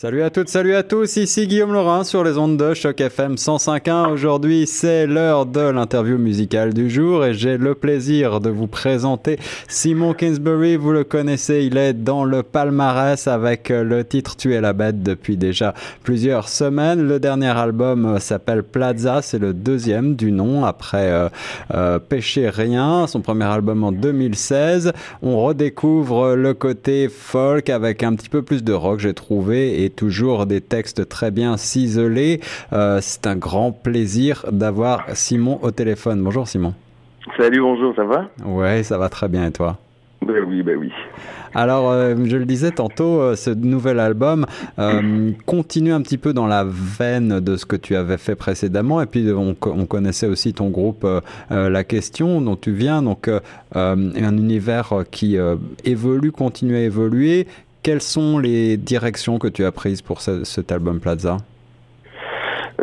Salut à toutes, salut à tous, ici Guillaume Laurin sur les ondes de Choc FM 105.1. Aujourd'hui, c'est l'heure de l'interview musicale du jour et j'ai le plaisir de vous présenter Simon Kingsbury. Vous le connaissez, il est dans le palmarès avec le titre Tu es la bête depuis déjà plusieurs semaines. Le dernier album s'appelle Plaza, c'est le deuxième du nom après euh, euh, Péché Rien, son premier album en 2016. On redécouvre le côté folk avec un petit peu plus de rock, j'ai trouvé, et toujours des textes très bien ciselés. Euh, c'est un grand plaisir d'avoir Simon au téléphone. Bonjour Simon. Salut, bonjour, ça va? Ouais, ça va très bien et toi? Ben oui, ben oui. Alors, euh, je le disais tantôt, euh, ce nouvel album continue un petit peu dans la veine de ce que tu avais fait précédemment. Et puis, on, on connaissait aussi ton groupe La Question, dont tu viens. Donc, un univers qui évolue, continue à évoluer, quelles sont les directions que tu as prises pour cet album Plaza?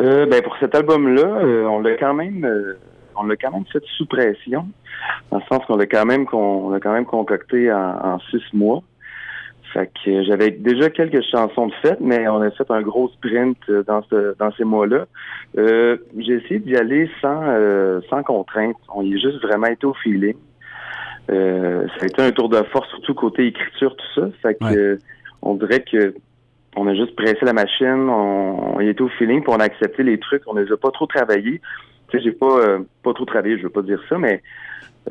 Euh, ben pour cet album-là, euh, on l'a quand même, euh, on l'a quand même fait sous pression, dans le sens qu'on l'a quand même, qu'on quand même concocté en, six mois. Fait que j'avais déjà quelques chansons de fête, mais on a fait un gros sprint dans ce, dans ces mois-là. j'ai essayé d'y aller sans, sans contrainte. On y est juste vraiment été au feeling. Euh, ça a été un tour de force, surtout côté écriture, tout ça. Fait que on dirait que on a juste pressé la machine, on, y était au feeling, puis on a accepté les trucs, on les a pas trop travaillés. Tu sais, j'ai pas euh, pas trop travaillé, je veux pas dire ça, mais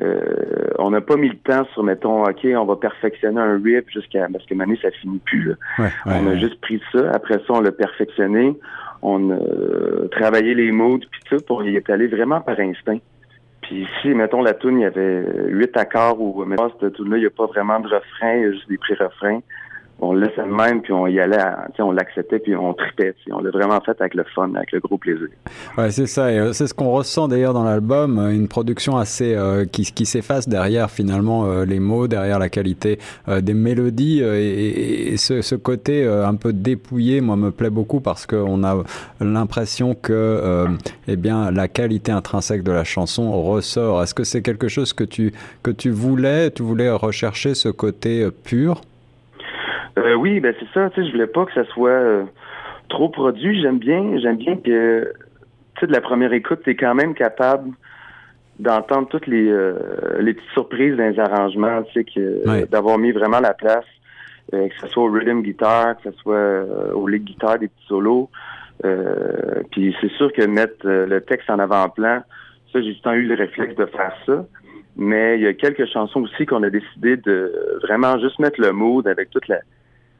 euh, on n'a pas mis le temps sur, mettons, OK, on va perfectionner un rip jusqu'à parce que Mané, ça finit plus. on a juste pris ça, après ça, on l'a perfectionné, on a travaillé les modes puis tout, pour y être allé vraiment par instinct. Puis si, mettons, la tune, il y avait huit accords ou, mettons, cette tune-là, il n'y a pas vraiment de refrain, il y a juste des pré-refrains on le laissait même, puis on y allait, on l'acceptait, puis on tripait. On l'a vraiment fait avec le fun, avec le gros plaisir. Ouais, c'est ça. Euh, c'est ce qu'on ressent d'ailleurs dans l'album, euh, une production assez euh, qui, s'efface derrière finalement les mots, derrière la qualité des mélodies et, ce, ce, côté un peu dépouillé, moi, me plaît beaucoup parce qu'on a l'impression que, eh bien, la qualité intrinsèque de la chanson ressort. Est-ce que c'est quelque chose que tu que tu voulais, tu voulais rechercher ce côté pur? Euh, oui, ben c'est ça. Tu sais, je voulais pas que ça soit euh, trop produit. J'aime bien, j'aime bien que, tu sais, de la première écoute, tu es quand même capable d'entendre toutes les, euh, les petites surprises dans les arrangements, tu sais, que d'avoir mis vraiment la place, que ce soit au rhythm guitar, que ce soit au lead guitar, des petits solos. puis c'est sûr que mettre le texte en avant-plan, ça, j'ai tout eu le réflexe de faire ça. Mais il y a quelques chansons aussi qu'on a décidé de vraiment juste mettre le mood avec toute la,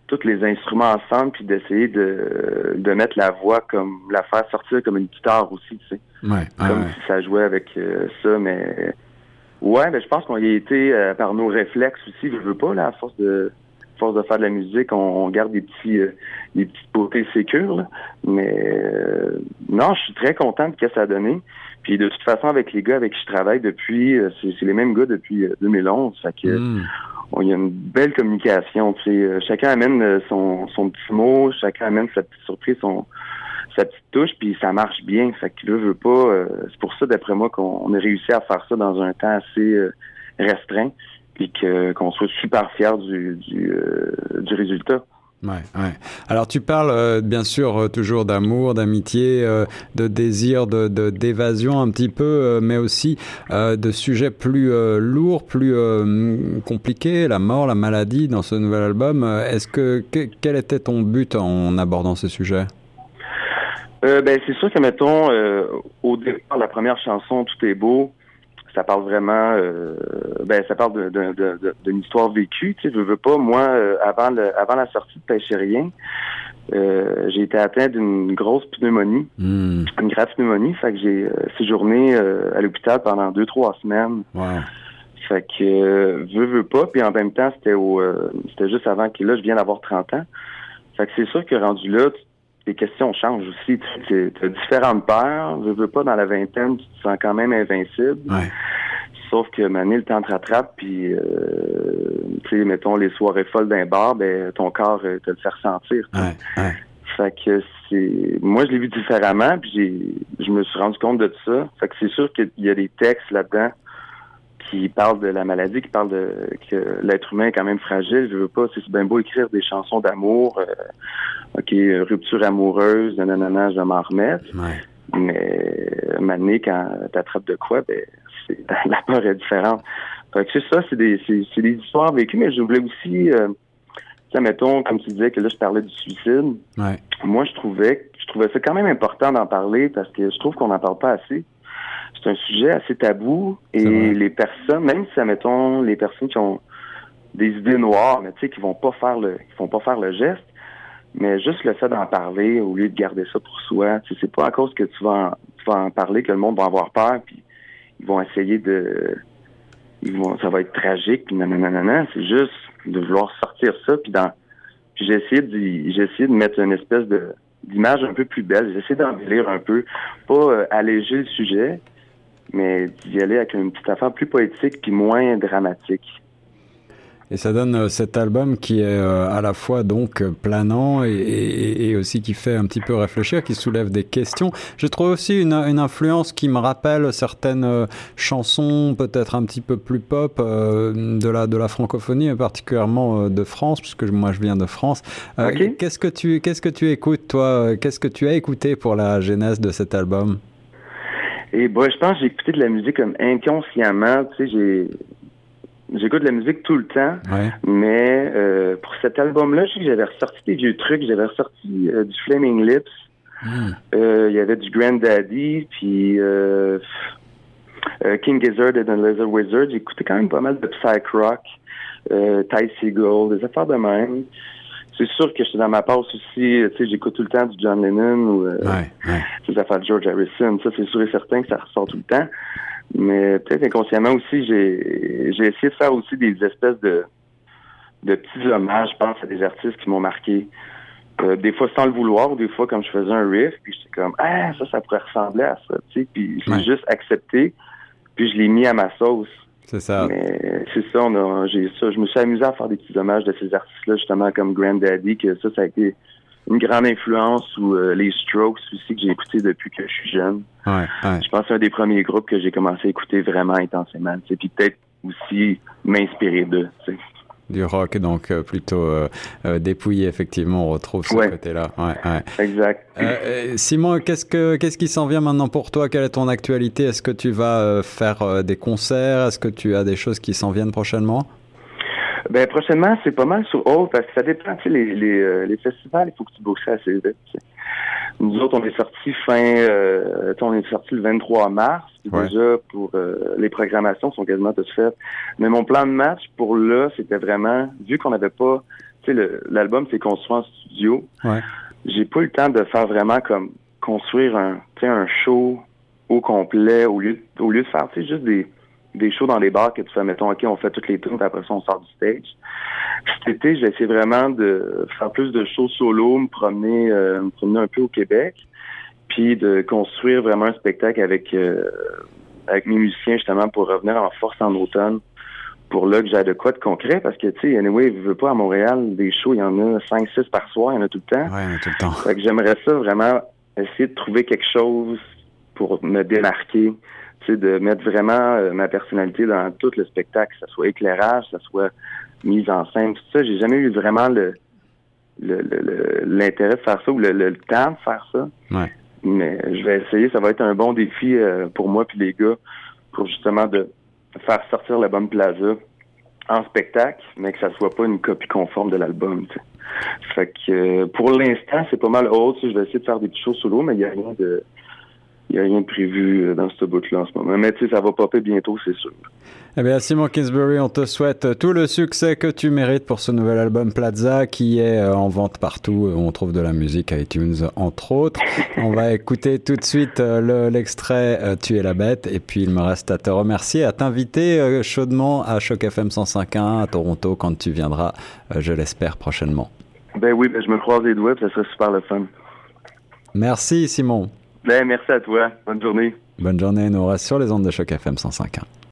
tous les instruments ensemble puis d'essayer de, de mettre la voix comme la faire sortir comme une guitare aussi, tu sais. comme si ça jouait avec euh, ça, mais ouais, mais je pense qu'on y a été euh, par nos réflexes aussi, je veux pas là, à force de force de faire de la musique, on, garde des petits euh, des petites beautés sécures, là. mais non, je suis très content de ce que ça a donné. Puis de toute façon, avec les gars avec qui je travaille depuis, c'est les mêmes gars depuis 2011, fait que hmm il y a une belle communication. Tu sais, euh, chacun amène euh, son, son petit mot, chacun amène sa petite surprise, son, sa petite touche, puis ça marche bien. Fait que là, veut pas. Euh, c'est pour ça, d'après moi, qu'on a réussi à faire ça dans un temps assez restreint, puis qu'on soit super fiers du, du, du résultat. Ouais, ouais. Alors tu parles euh, bien sûr euh, toujours d'amour, d'amitié, euh, de désir, de d'évasion un petit peu, mais aussi de sujets plus lourds, plus compliqués, la mort, la maladie dans ce nouvel album. Est-ce que, quel était ton but en abordant ce sujet? Ben c'est sûr que mettons au départ la première chanson Tout est beau, ça parle vraiment, euh, ben ça parle d'une histoire vécue. Tu sais, je veux pas. Moi, euh, avant le, avant la sortie de Pêcher rien, euh, j'ai été atteint d'une grosse pneumonie, hmm. une grave pneumonie. Fait que j'ai séjourné à l'hôpital pendant deux trois semaines. Fait que veux, veux pas. Puis en même temps, c'était au, c'était juste avant que là, je viens d'avoir 30 ans. Fait que c'est sûr que rendu là, les questions changent aussi. Tu as différentes peurs. Je veux pas, dans la vingtaine, tu te sens quand même invincible. Sauf que Mané, le temps te rattrape, puis, euh, tu sais, mettons, les soirées folles d'un bar, ben, ton corps euh, te le fait ressentir. Fait que c'est... Moi, je l'ai vu différemment, puis j'ai... je me suis rendu compte de ça. Fait que c'est sûr qu'il y a des textes là-dedans qui parle de la maladie, qui parle de que l'être humain est quand même fragile. Je veux pas, c'est bien beau écrire des chansons d'amour, euh, ok, rupture amoureuse, nanana, je vais m'en remettre. Mais maintenant, quand t'attrapes de quoi, ben, c'est, la peur est différente. Fait que c'est ça, c'est des, c'est, des histoires vécues, mais je voulais aussi, euh, mettons, comme tu disais que là, je parlais du suicide. Moi, je trouvais, je trouvais ça quand même important d'en parler parce que je trouve qu'on n'en parle pas assez c'est un sujet assez tabou et les personnes, même si, admettons, les personnes qui ont des idées noires, mais tu sais, qui vont pas faire le, qui vont pas faire le geste, mais juste le fait d'en parler au lieu de garder ça pour soi, tu sais, c'est pas à cause que tu vas, en, tu vas en parler que le monde va avoir peur puis ils vont essayer de, ils vont, ça va être tragique puis nanana, c'est juste de vouloir sortir ça puis dans, j'ai essayé de, j'ai essayé de mettre une espèce de d'image un peu plus belle, j'ai essayé d'embellir un peu, pas euh, alléger le sujet, mais d'y aller avec une petite affaire plus poétique puis moins dramatique. Et ça donne euh, cet album qui est euh, à la fois donc euh, planant et, aussi qui fait un petit peu réfléchir, qui soulève des questions. Je trouve aussi une, influence qui me rappelle certaines chansons peut-être un petit peu plus pop de la de la francophonie, et particulièrement de France, puisque moi je viens de France. Qu'est-ce que tu qu'est-ce que tu écoutes toi? Qu'est-ce que tu as écouté pour la genèse de cet album? Et bon, je pense que j'ai écouté de la musique comme inconsciemment. Tu sais, j'ai j'écoute de la musique tout le temps. Mais euh, pour cet album-là, je sais que j'avais ressorti des vieux trucs. J'avais ressorti euh, du Flaming Lips. Hmm. Euh, il y avait du Granddaddy, puis King Gizzard et The Lizard Wizard. Écouté quand même pas mal de psych rock, Ty Seagull, des affaires de même c'est sûr que je suis dans ma passe aussi, tu sais, j'écoute tout le temps du John Lennon ou euh, des affaires de George Harrison. Ça, c'est sûr et certain que ça ressort tout le temps. Mais peut-être inconsciemment aussi, j'ai j'ai essayé de faire aussi des espèces de de petits hommages, je pense, à des artistes qui m'ont marqué. Euh, des fois sans le vouloir, ou des fois comme je faisais un riff, puis j'étais comme ah ça, ça pourrait ressembler à ça, tu sais, puis je l'ai juste accepté, puis je l'ai mis à ma sauce. C'est ça. Mais c'est ça, on a, j'ai ça. Je me suis amusé à faire des petits hommages de ces artistes-là, justement, comme Granddaddy, que ça, ça a été une grande influence, ou euh, les Strokes aussi, que j'ai écouté depuis que je suis jeune. Ouais, Je pense que c'est un des premiers groupes que j'ai commencé à écouter vraiment intensément, puis peut-être aussi m'inspirer d'eux, du rock, donc euh, plutôt euh, euh, dépouillé, effectivement, on retrouve ce côté-là. Ouais, ouais. Exact. Simon, qu'est-ce, que, qu'est-ce qui s'en vient maintenant pour toi? Quelle est ton actualité? Est-ce que tu vas faire des concerts? Est-ce que tu as des choses qui s'en viennent prochainement? Ben prochainement, c'est pas mal sur hold parce que ça dépend. Tu sais, les, les, les festivals, il faut que tu bouges assez vite. Nous autres, on est sortis fin, euh, on est sorti le 23 mars. Déjà, pour euh, les programmations sont quasiment toutes faites. Mais mon plan de match pour là, c'était vraiment, vu qu'on n'avait pas, tu sais, l'album s'est construit en studio. Ouais. J'ai pas eu le temps de faire vraiment comme construire un, un show au complet au lieu, au lieu de faire, tu sais, juste des des shows dans les bars que tu fais, mettons, OK, on fait toutes les tours, après ça, on sort du stage. Cet été, j'ai essayé vraiment de faire plus de shows solo, me promener, euh, me promener un peu au Québec, puis de construire vraiment un spectacle avec, euh, avec mes musiciens, justement, pour revenir en force en automne, pour là que j'ai de quoi de concret, parce que, tu sais, anyway, je veux pas à Montréal, des shows, il y en a 5, 6 par soir, il y en a tout le temps. Ouais, tout le temps. Fait que j'aimerais ça vraiment essayer de trouver quelque chose pour me démarquer de mettre vraiment euh, ma personnalité dans tout le spectacle, que ce soit éclairage, que ce soit mise en scène, tout ça. J'ai jamais eu vraiment le l'intérêt de faire ça ou le, temps de faire ça. Mais je vais essayer, ça va être un bon défi euh, pour moi puis les gars pour justement de faire sortir l'album Plaza en spectacle, mais que ça soit pas une copie conforme de l'album. Fait que euh, pour l'instant, c'est pas mal haut. Je vais essayer de faire des petites choses solo, mais il n'y a rien de il n'y a rien de prévu euh, dans ce bout-là en ce moment. Mais tu sais, ça va popper bientôt, c'est sûr. Eh bien, Simon Kingsbury, on te souhaite tout le succès que tu mérites pour ce nouvel album Plaza qui est euh, en vente partout. On trouve de la musique à iTunes, entre autres. On va écouter tout de suite euh, l'extrait Tu es la bête. Et puis, il me reste à te remercier, à t'inviter chaudement à Choc FM 105.1 à Toronto quand tu viendras, je l'espère, prochainement. Ben oui, ben je me croise les doigts, ça serait super le fun. Merci, Simon. Ben, merci à toi. Bonne journée. Bonne journée, Nora, sur les ondes de choc FM 105.1.